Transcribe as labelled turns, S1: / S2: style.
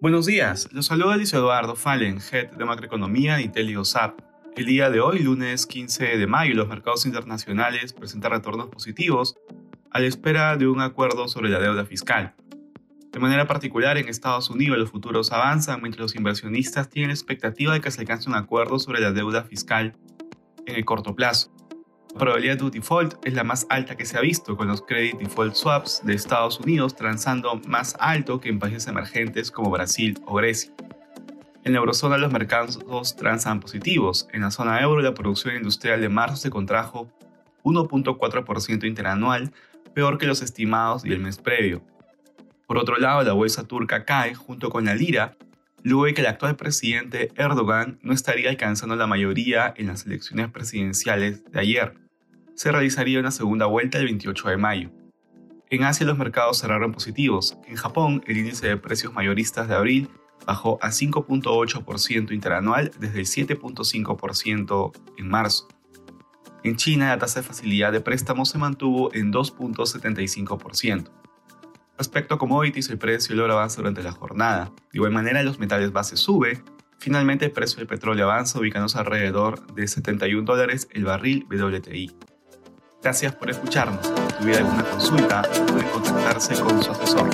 S1: Buenos días, los saluda Luis Eduardo Fallen, Head de Macroeconomía de IntelioSAP. El día de hoy, lunes 15 de mayo, los mercados internacionales presentan retornos positivos a la espera de un acuerdo sobre la deuda fiscal. De manera particular, en Estados Unidos los futuros avanzan mientras los inversionistas tienen la expectativa de que se alcance un acuerdo sobre la deuda fiscal en el corto plazo. La probabilidad de default es la más alta que se ha visto, con los credit default swaps de Estados Unidos transando más alto que en países emergentes como Brasil o Grecia. En la eurozona los mercados transan positivos. En la zona euro la producción industrial de marzo se contrajo 1.4% interanual, peor que los estimados del mes previo. Por otro lado, la bolsa turca cae junto con la lira, luego de que el actual presidente Erdogan no estaría alcanzando la mayoría en las elecciones presidenciales de ayer. Se realizaría una segunda vuelta el 28 de mayo. En Asia los mercados cerraron positivos. En Japón, el índice de precios mayoristas de abril bajó a 5.8% interanual desde el 7.5% en marzo. En China, la tasa de facilidad de préstamo se mantuvo en 2.75%. Respecto a commodities, el precio del oro avanza durante la jornada. De igual manera, los metales base sube. Finalmente, el precio del petróleo avanza, ubicándose alrededor de 71 dólares el barril WTI. Gracias por escucharnos. Si tuviera alguna consulta, puede contactarse con su asesor.